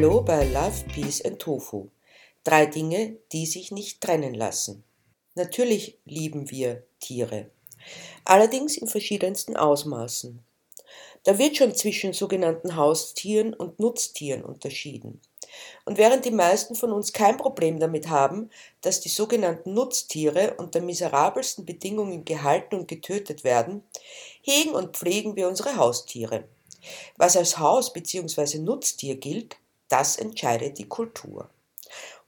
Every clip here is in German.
Hallo bei Love, Peace and Tofu. Drei Dinge, die sich nicht trennen lassen. Natürlich lieben wir Tiere, allerdings in verschiedensten Ausmaßen. Da wird schon zwischen sogenannten Haustieren und Nutztieren unterschieden. Und während die meisten von uns kein Problem damit haben, dass die sogenannten Nutztiere unter miserabelsten Bedingungen gehalten und getötet werden, hegen und pflegen wir unsere Haustiere. Was als Haus- bzw. Nutztier gilt, das entscheidet die Kultur.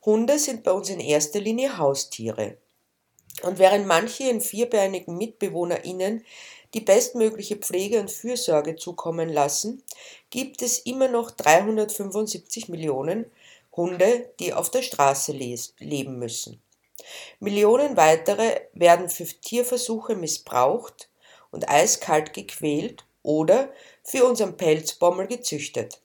Hunde sind bei uns in erster Linie Haustiere. Und während manche ihren vierbeinigen MitbewohnerInnen die bestmögliche Pflege und Fürsorge zukommen lassen, gibt es immer noch 375 Millionen Hunde, die auf der Straße leben müssen. Millionen weitere werden für Tierversuche missbraucht und eiskalt gequält oder für unseren Pelzbommel gezüchtet.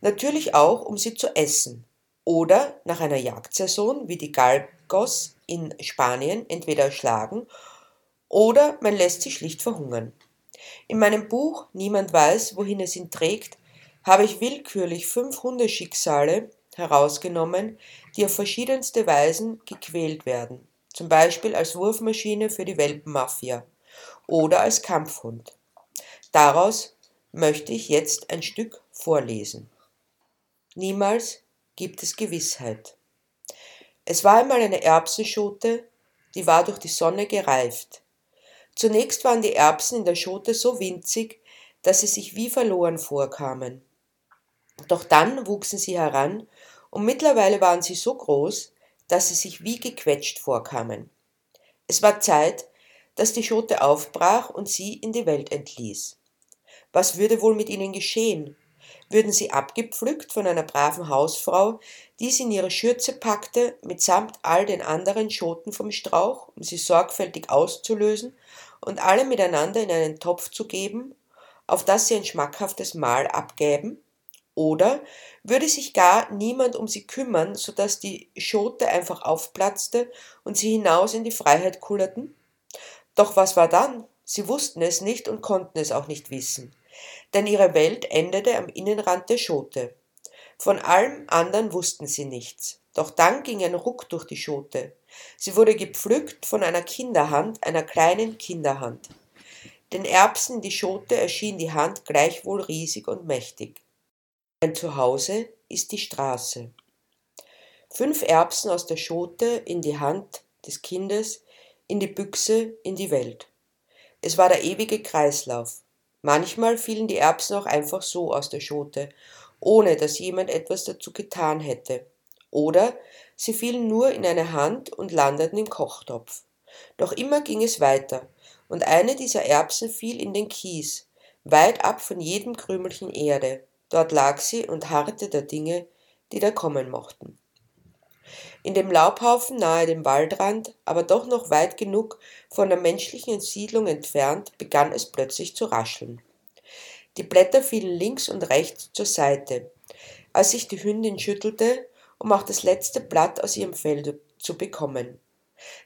Natürlich auch, um sie zu essen oder nach einer Jagdsaison wie die Galgos in Spanien entweder erschlagen oder man lässt sie schlicht verhungern. In meinem Buch Niemand weiß, wohin es ihn trägt, habe ich willkürlich fünf Hundeschicksale herausgenommen, die auf verschiedenste Weisen gequält werden, zum Beispiel als Wurfmaschine für die Welpenmafia oder als Kampfhund. Daraus möchte ich jetzt ein Stück vorlesen. Niemals gibt es Gewissheit. Es war einmal eine Erbsenschote, die war durch die Sonne gereift. Zunächst waren die Erbsen in der Schote so winzig, dass sie sich wie verloren vorkamen. Doch dann wuchsen sie heran und mittlerweile waren sie so groß, dass sie sich wie gequetscht vorkamen. Es war Zeit, dass die Schote aufbrach und sie in die Welt entließ. Was würde wohl mit ihnen geschehen? Würden sie abgepflückt von einer braven Hausfrau, die sie in ihre Schürze packte, mitsamt all den anderen Schoten vom Strauch, um sie sorgfältig auszulösen und alle miteinander in einen Topf zu geben, auf das sie ein schmackhaftes Mahl abgäben? Oder würde sich gar niemand um sie kümmern, so dass die Schote einfach aufplatzte und sie hinaus in die Freiheit kullerten? Doch was war dann? Sie wussten es nicht und konnten es auch nicht wissen. Denn ihre Welt endete am Innenrand der Schote. Von allem anderen wussten sie nichts. Doch dann ging ein Ruck durch die Schote. Sie wurde gepflückt von einer Kinderhand, einer kleinen Kinderhand. Den Erbsen in die Schote erschien die Hand gleichwohl riesig und mächtig. Ein Zuhause ist die Straße. Fünf Erbsen aus der Schote in die Hand des Kindes, in die Büchse, in die Welt. Es war der ewige Kreislauf. Manchmal fielen die Erbsen auch einfach so aus der Schote, ohne dass jemand etwas dazu getan hätte. Oder sie fielen nur in eine Hand und landeten im Kochtopf. Doch immer ging es weiter, und eine dieser Erbsen fiel in den Kies, weit ab von jedem Krümelchen Erde. Dort lag sie und harrte der Dinge, die da kommen mochten. In dem Laubhaufen nahe dem Waldrand, aber doch noch weit genug von der menschlichen Siedlung entfernt, begann es plötzlich zu rascheln. Die Blätter fielen links und rechts zur Seite. Als sich die Hündin schüttelte, um auch das letzte Blatt aus ihrem Fell zu bekommen.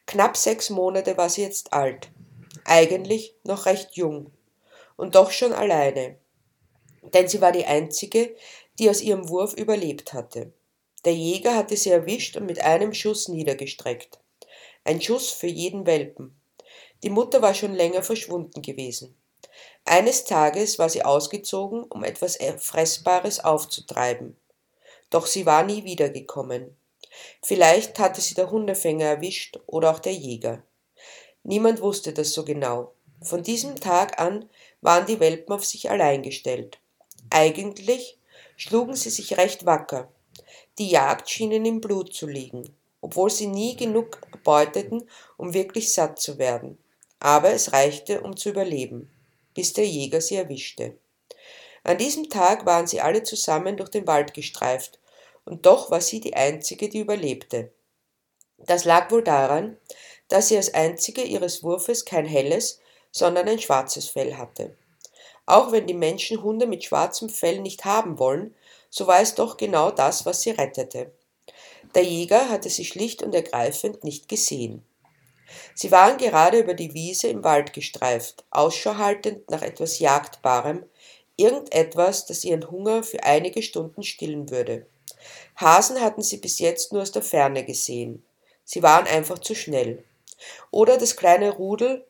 Knapp sechs Monate war sie jetzt alt, eigentlich noch recht jung, und doch schon alleine, denn sie war die einzige, die aus ihrem Wurf überlebt hatte. Der Jäger hatte sie erwischt und mit einem Schuss niedergestreckt. Ein Schuss für jeden Welpen. Die Mutter war schon länger verschwunden gewesen. Eines Tages war sie ausgezogen, um etwas Fressbares aufzutreiben doch sie war nie wiedergekommen. Vielleicht hatte sie der Hundefänger erwischt oder auch der Jäger. Niemand wusste das so genau. Von diesem Tag an waren die Welpen auf sich allein gestellt. Eigentlich schlugen sie sich recht wacker. Die Jagd schien im Blut zu liegen, obwohl sie nie genug beuteten, um wirklich satt zu werden. Aber es reichte, um zu überleben, bis der Jäger sie erwischte. An diesem Tag waren sie alle zusammen durch den Wald gestreift und doch war sie die einzige, die überlebte. Das lag wohl daran, dass sie als einzige ihres Wurfes kein helles, sondern ein schwarzes Fell hatte. Auch wenn die Menschen Hunde mit schwarzem Fell nicht haben wollen, so war es doch genau das, was sie rettete. Der Jäger hatte sie schlicht und ergreifend nicht gesehen. Sie waren gerade über die Wiese im Wald gestreift, Ausschau haltend nach etwas Jagdbarem, irgendetwas, das ihren Hunger für einige Stunden stillen würde. Hasen hatten sie bis jetzt nur aus der Ferne gesehen. Sie waren einfach zu schnell. Oder das kleine Rudel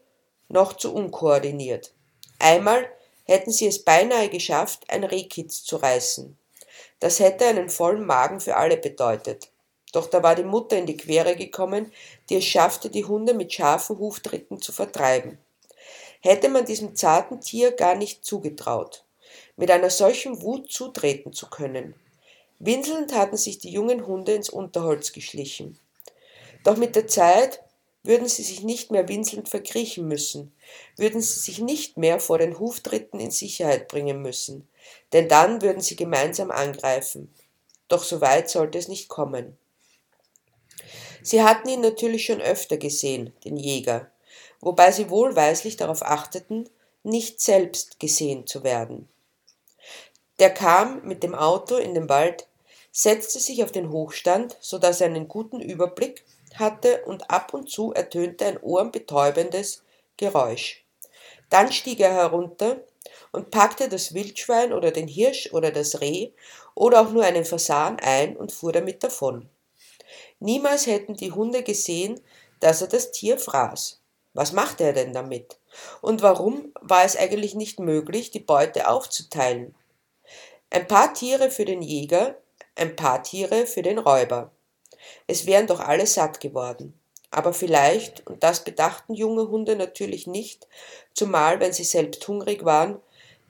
noch zu unkoordiniert. Einmal hätten sie es beinahe geschafft, ein Rehkitz zu reißen. Das hätte einen vollen Magen für alle bedeutet. Doch da war die Mutter in die Quere gekommen, die es schaffte, die Hunde mit scharfen Huftritten zu vertreiben. Hätte man diesem zarten Tier gar nicht zugetraut, mit einer solchen Wut zutreten zu können. Winselnd hatten sich die jungen Hunde ins Unterholz geschlichen. Doch mit der Zeit würden sie sich nicht mehr winselnd verkriechen müssen, würden sie sich nicht mehr vor den Huftritten in Sicherheit bringen müssen, denn dann würden sie gemeinsam angreifen. Doch so weit sollte es nicht kommen. Sie hatten ihn natürlich schon öfter gesehen, den Jäger, wobei sie wohlweislich darauf achteten, nicht selbst gesehen zu werden. Der kam mit dem Auto in den Wald, setzte sich auf den Hochstand, so dass er einen guten Überblick hatte und ab und zu ertönte ein ohrenbetäubendes Geräusch. Dann stieg er herunter und packte das Wildschwein oder den Hirsch oder das Reh oder auch nur einen Fasan ein und fuhr damit davon. Niemals hätten die Hunde gesehen, dass er das Tier fraß. Was machte er denn damit? Und warum war es eigentlich nicht möglich, die Beute aufzuteilen? Ein paar Tiere für den Jäger, ein paar Tiere für den Räuber. Es wären doch alle satt geworden. Aber vielleicht, und das bedachten junge Hunde natürlich nicht, zumal wenn sie selbst hungrig waren,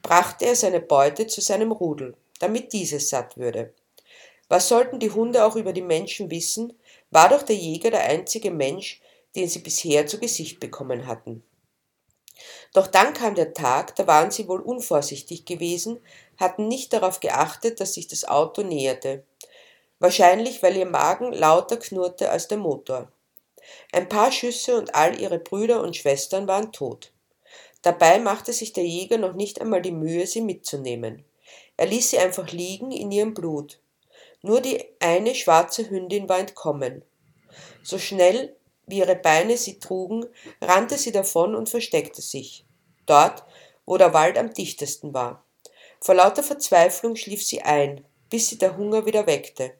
brachte er seine Beute zu seinem Rudel, damit dieses satt würde. Was sollten die Hunde auch über die Menschen wissen, war doch der Jäger der einzige Mensch, den sie bisher zu Gesicht bekommen hatten. Doch dann kam der Tag, da waren sie wohl unvorsichtig gewesen, hatten nicht darauf geachtet, dass sich das Auto näherte wahrscheinlich weil ihr Magen lauter knurrte als der Motor. Ein paar Schüsse und all ihre Brüder und Schwestern waren tot. Dabei machte sich der Jäger noch nicht einmal die Mühe, sie mitzunehmen. Er ließ sie einfach liegen in ihrem Blut. Nur die eine schwarze Hündin war entkommen. So schnell wie ihre Beine sie trugen, rannte sie davon und versteckte sich. Dort, wo der Wald am dichtesten war. Vor lauter Verzweiflung schlief sie ein, bis sie der Hunger wieder weckte.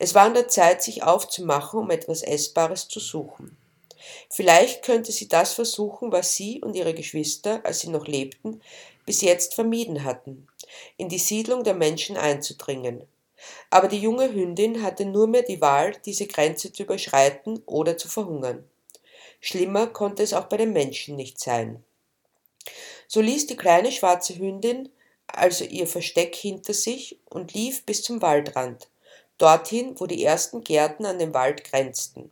Es war an der Zeit, sich aufzumachen, um etwas Essbares zu suchen. Vielleicht könnte sie das versuchen, was sie und ihre Geschwister, als sie noch lebten, bis jetzt vermieden hatten, in die Siedlung der Menschen einzudringen. Aber die junge Hündin hatte nur mehr die Wahl, diese Grenze zu überschreiten oder zu verhungern. Schlimmer konnte es auch bei den Menschen nicht sein. So ließ die kleine schwarze Hündin also ihr Versteck hinter sich und lief bis zum Waldrand, dorthin, wo die ersten Gärten an den Wald grenzten.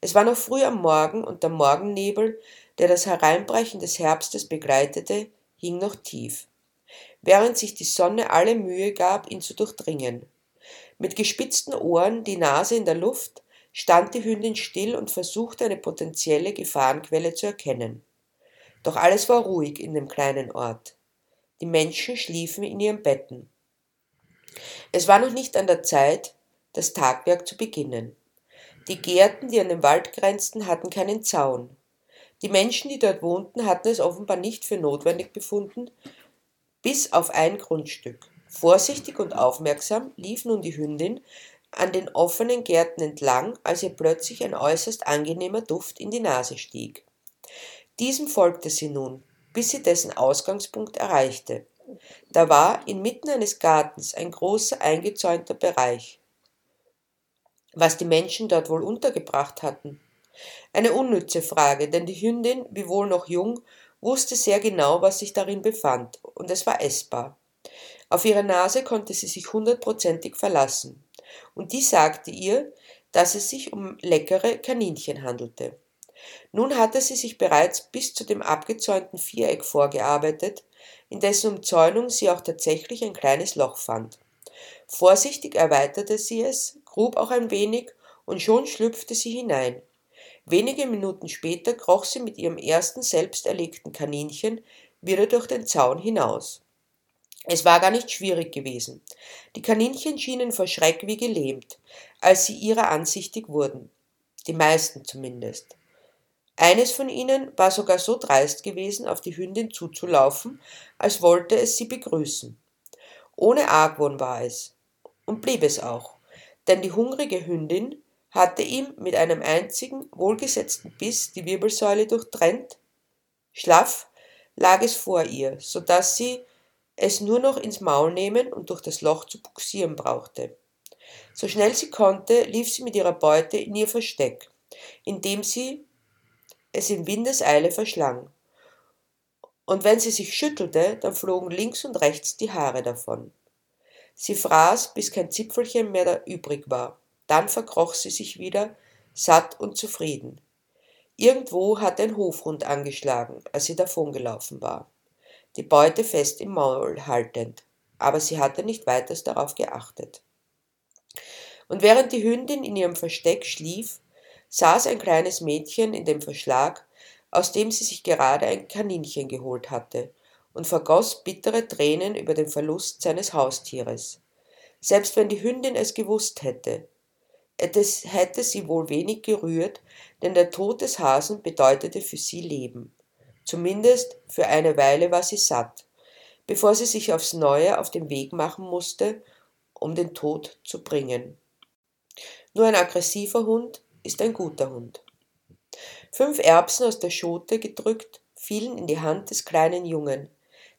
Es war noch früh am Morgen und der Morgennebel, der das Hereinbrechen des Herbstes begleitete, hing noch tief, während sich die Sonne alle Mühe gab, ihn zu durchdringen. Mit gespitzten Ohren, die Nase in der Luft, stand die Hündin still und versuchte eine potenzielle Gefahrenquelle zu erkennen. Doch alles war ruhig in dem kleinen Ort. Die Menschen schliefen in ihren Betten. Es war noch nicht an der Zeit, das Tagwerk zu beginnen. Die Gärten, die an den Wald grenzten, hatten keinen Zaun. Die Menschen, die dort wohnten, hatten es offenbar nicht für notwendig befunden, bis auf ein Grundstück. Vorsichtig und aufmerksam lief nun die Hündin an den offenen Gärten entlang, als ihr plötzlich ein äußerst angenehmer Duft in die Nase stieg. Diesem folgte sie nun, bis sie dessen Ausgangspunkt erreichte. Da war inmitten eines Gartens ein großer eingezäunter Bereich. Was die Menschen dort wohl untergebracht hatten? Eine unnütze Frage, denn die Hündin, wiewohl noch jung, wusste sehr genau, was sich darin befand, und es war essbar. Auf ihre Nase konnte sie sich hundertprozentig verlassen, und die sagte ihr, dass es sich um leckere Kaninchen handelte. Nun hatte sie sich bereits bis zu dem abgezäunten Viereck vorgearbeitet, in dessen Umzäunung sie auch tatsächlich ein kleines Loch fand. Vorsichtig erweiterte sie es, grub auch ein wenig, und schon schlüpfte sie hinein. Wenige Minuten später kroch sie mit ihrem ersten selbst erlegten Kaninchen wieder durch den Zaun hinaus. Es war gar nicht schwierig gewesen. Die Kaninchen schienen vor Schreck wie gelähmt, als sie ihrer ansichtig wurden. Die meisten zumindest. Eines von ihnen war sogar so dreist gewesen, auf die Hündin zuzulaufen, als wollte es sie begrüßen. Ohne Argwohn war es. und blieb es auch, denn die hungrige Hündin hatte ihm mit einem einzigen wohlgesetzten Biss die Wirbelsäule durchtrennt. Schlaff lag es vor ihr, so dass sie es nur noch ins Maul nehmen und durch das Loch zu buxieren brauchte. So schnell sie konnte, lief sie mit ihrer Beute in ihr Versteck, indem sie es in Windeseile verschlang. Und wenn sie sich schüttelte, dann flogen links und rechts die Haare davon. Sie fraß, bis kein Zipfelchen mehr da übrig war. Dann verkroch sie sich wieder, satt und zufrieden. Irgendwo hatte ein Hofhund angeschlagen, als sie davongelaufen war, die Beute fest im Maul haltend, aber sie hatte nicht weiters darauf geachtet. Und während die Hündin in ihrem Versteck schlief, saß ein kleines Mädchen in dem Verschlag, aus dem sie sich gerade ein Kaninchen geholt hatte, und vergoß bittere Tränen über den Verlust seines Haustieres. Selbst wenn die Hündin es gewusst hätte, es hätte sie wohl wenig gerührt, denn der Tod des Hasen bedeutete für sie Leben. Zumindest für eine Weile war sie satt, bevor sie sich aufs Neue auf den Weg machen musste, um den Tod zu bringen. Nur ein aggressiver Hund ist ein guter Hund. Fünf Erbsen aus der Schote gedrückt fielen in die Hand des kleinen Jungen,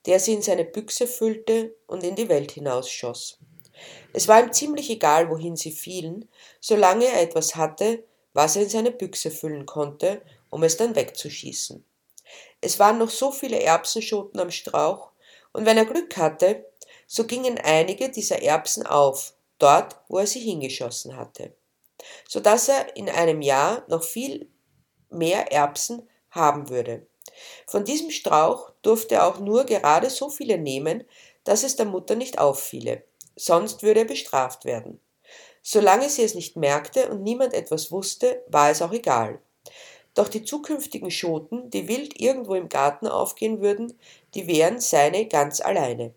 der sie in seine Büchse füllte und in die Welt hinausschoss. Es war ihm ziemlich egal, wohin sie fielen, solange er etwas hatte, was er in seine Büchse füllen konnte, um es dann wegzuschießen. Es waren noch so viele Erbsenschoten am Strauch, und wenn er Glück hatte, so gingen einige dieser Erbsen auf, dort, wo er sie hingeschossen hatte, so dass er in einem Jahr noch viel mehr Erbsen haben würde. Von diesem Strauch durfte er auch nur gerade so viele nehmen, dass es der Mutter nicht auffiele sonst würde er bestraft werden. Solange sie es nicht merkte und niemand etwas wusste, war es auch egal. Doch die zukünftigen Schoten, die wild irgendwo im Garten aufgehen würden, die wären seine ganz alleine.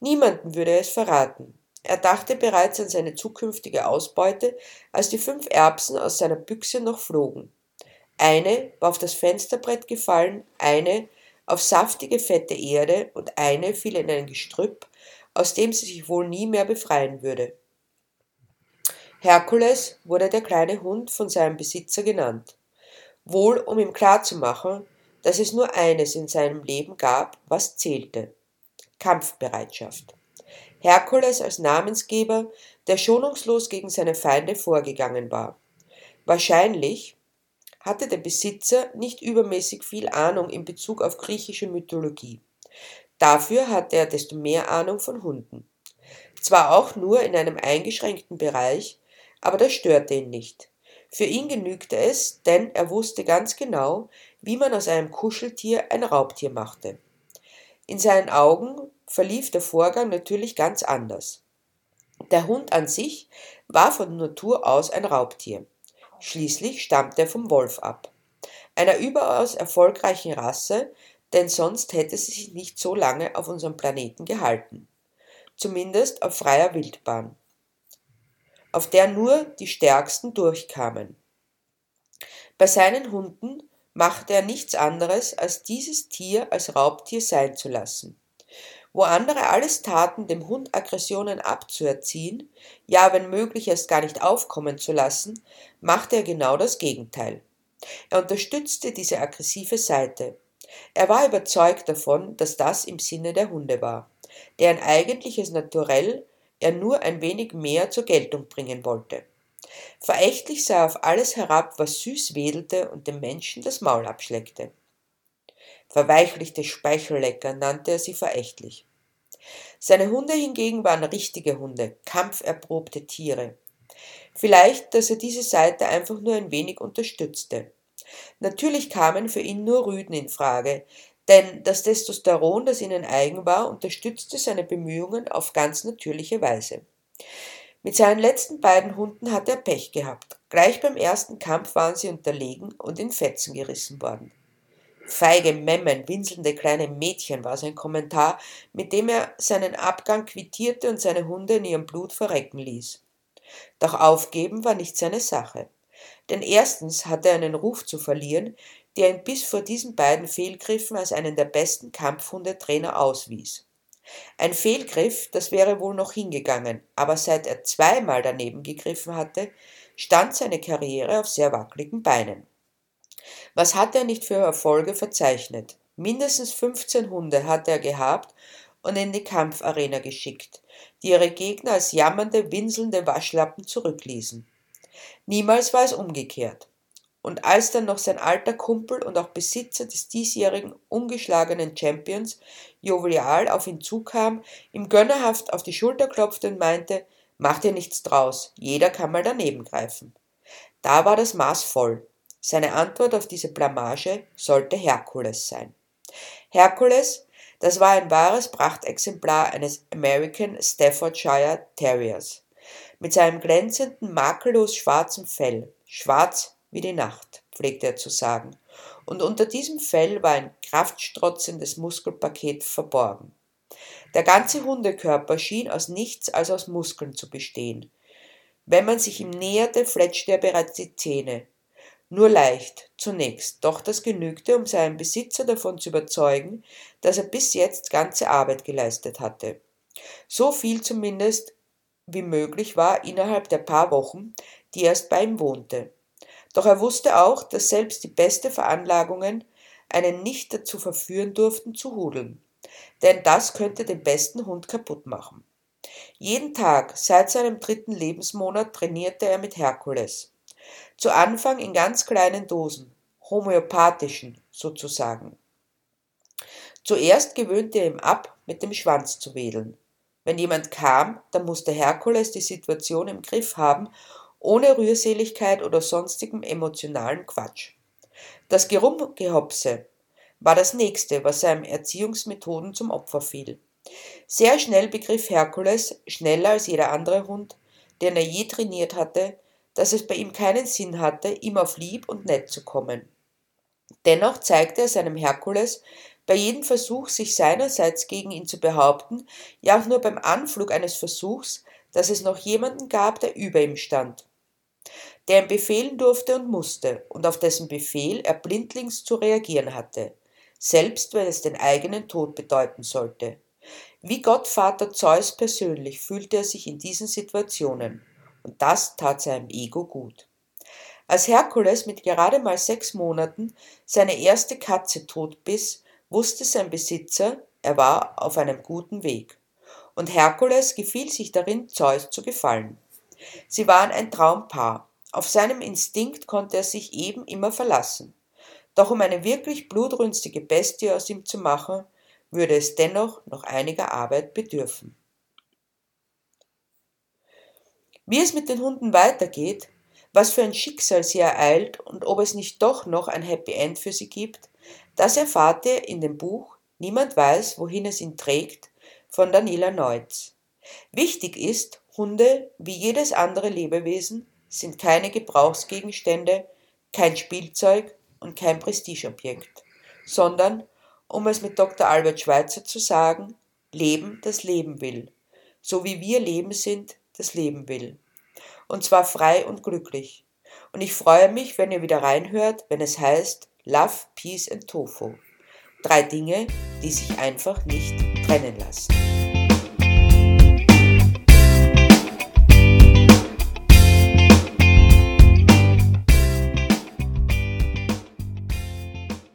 Niemanden würde er es verraten. Er dachte bereits an seine zukünftige Ausbeute, als die fünf Erbsen aus seiner Büchse noch flogen. Eine war auf das Fensterbrett gefallen, eine auf saftige, fette Erde und eine fiel in ein Gestrüpp, aus dem sie sich wohl nie mehr befreien würde. Herkules wurde der kleine Hund von seinem Besitzer genannt, wohl um ihm klarzumachen, dass es nur eines in seinem Leben gab, was zählte Kampfbereitschaft. Herkules als Namensgeber, der schonungslos gegen seine Feinde vorgegangen war. Wahrscheinlich hatte der Besitzer nicht übermäßig viel Ahnung in Bezug auf griechische Mythologie. Dafür hatte er desto mehr Ahnung von Hunden. Zwar auch nur in einem eingeschränkten Bereich, aber das störte ihn nicht. Für ihn genügte es, denn er wusste ganz genau, wie man aus einem Kuscheltier ein Raubtier machte. In seinen Augen verlief der Vorgang natürlich ganz anders. Der Hund an sich war von Natur aus ein Raubtier. Schließlich stammte er vom Wolf ab. Einer überaus erfolgreichen Rasse, denn sonst hätte sie sich nicht so lange auf unserem Planeten gehalten. Zumindest auf freier Wildbahn, auf der nur die Stärksten durchkamen. Bei seinen Hunden machte er nichts anderes, als dieses Tier als Raubtier sein zu lassen. Wo andere alles taten, dem Hund Aggressionen abzuerziehen, ja wenn möglich erst gar nicht aufkommen zu lassen, machte er genau das Gegenteil. Er unterstützte diese aggressive Seite, er war überzeugt davon, dass das im Sinne der Hunde war, deren eigentliches Naturell er nur ein wenig mehr zur Geltung bringen wollte. Verächtlich sah er auf alles herab, was süß wedelte und dem Menschen das Maul abschleckte. Verweichlichte Speichellecker nannte er sie verächtlich. Seine Hunde hingegen waren richtige Hunde, kampferprobte Tiere. Vielleicht, dass er diese Seite einfach nur ein wenig unterstützte. Natürlich kamen für ihn nur Rüden in Frage, denn das Testosteron, das ihnen eigen war, unterstützte seine Bemühungen auf ganz natürliche Weise. Mit seinen letzten beiden Hunden hat er Pech gehabt. Gleich beim ersten Kampf waren sie unterlegen und in Fetzen gerissen worden. Feige Memmen, winselnde kleine Mädchen war sein Kommentar, mit dem er seinen Abgang quittierte und seine Hunde in ihrem Blut verrecken ließ. Doch aufgeben war nicht seine Sache. Denn erstens hatte er einen Ruf zu verlieren, der ihn bis vor diesen beiden Fehlgriffen als einen der besten Kampfhundetrainer auswies. Ein Fehlgriff, das wäre wohl noch hingegangen, aber seit er zweimal daneben gegriffen hatte, stand seine Karriere auf sehr wackeligen Beinen. Was hatte er nicht für Erfolge verzeichnet? Mindestens 15 Hunde hatte er gehabt und in die Kampfarena geschickt, die ihre Gegner als jammernde, winselnde Waschlappen zurückließen. Niemals war es umgekehrt. Und als dann noch sein alter Kumpel und auch Besitzer des diesjährigen ungeschlagenen Champions jovial auf ihn zukam, ihm gönnerhaft auf die Schulter klopfte und meinte, mach dir nichts draus, jeder kann mal daneben greifen. Da war das Maß voll. Seine Antwort auf diese Blamage sollte Herkules sein. Herkules, das war ein wahres Prachtexemplar eines American Staffordshire Terriers. Mit seinem glänzenden, makellos schwarzen Fell, schwarz wie die Nacht, pflegte er zu sagen, und unter diesem Fell war ein kraftstrotzendes Muskelpaket verborgen. Der ganze Hundekörper schien aus nichts als aus Muskeln zu bestehen. Wenn man sich ihm näherte, fletschte er bereits die Zähne, nur leicht, zunächst, doch das genügte, um seinen Besitzer davon zu überzeugen, dass er bis jetzt ganze Arbeit geleistet hatte. So viel zumindest wie möglich war innerhalb der paar Wochen, die er erst bei ihm wohnte. Doch er wusste auch, dass selbst die beste Veranlagungen einen nicht dazu verführen durften zu hudeln. Denn das könnte den besten Hund kaputt machen. Jeden Tag seit seinem dritten Lebensmonat trainierte er mit Herkules. Zu Anfang in ganz kleinen Dosen, homöopathischen sozusagen. Zuerst gewöhnte er ihm ab, mit dem Schwanz zu wedeln. Wenn jemand kam, dann musste Herkules die Situation im Griff haben, ohne Rührseligkeit oder sonstigem emotionalen Quatsch. Das Gerumgehopse war das nächste, was seinen Erziehungsmethoden zum Opfer fiel. Sehr schnell begriff Herkules, schneller als jeder andere Hund, den er je trainiert hatte, dass es bei ihm keinen Sinn hatte, ihm auf lieb und nett zu kommen. Dennoch zeigte er seinem Herkules bei jedem Versuch, sich seinerseits gegen ihn zu behaupten, ja auch nur beim Anflug eines Versuchs, dass es noch jemanden gab, der über ihm stand, der ihm befehlen durfte und musste, und auf dessen Befehl er blindlings zu reagieren hatte, selbst wenn es den eigenen Tod bedeuten sollte. Wie Gottvater Zeus persönlich fühlte er sich in diesen Situationen und das tat seinem Ego gut. Als Herkules mit gerade mal sechs Monaten seine erste Katze totbiss, wusste sein Besitzer, er war auf einem guten Weg. Und Herkules gefiel sich darin, Zeus zu gefallen. Sie waren ein Traumpaar. Auf seinem Instinkt konnte er sich eben immer verlassen. Doch um eine wirklich blutrünstige Bestie aus ihm zu machen, würde es dennoch noch einiger Arbeit bedürfen. Wie es mit den Hunden weitergeht, was für ein Schicksal sie ereilt und ob es nicht doch noch ein Happy End für sie gibt, das erfahrt ihr in dem Buch Niemand weiß, wohin es ihn trägt von Daniela Neutz. Wichtig ist, Hunde, wie jedes andere Lebewesen, sind keine Gebrauchsgegenstände, kein Spielzeug und kein Prestigeobjekt, sondern, um es mit Dr. Albert Schweitzer zu sagen, Leben, das Leben will. So wie wir Leben sind, das Leben will. Und zwar frei und glücklich. Und ich freue mich, wenn ihr wieder reinhört, wenn es heißt Love, Peace and Tofu. Drei Dinge, die sich einfach nicht trennen lassen.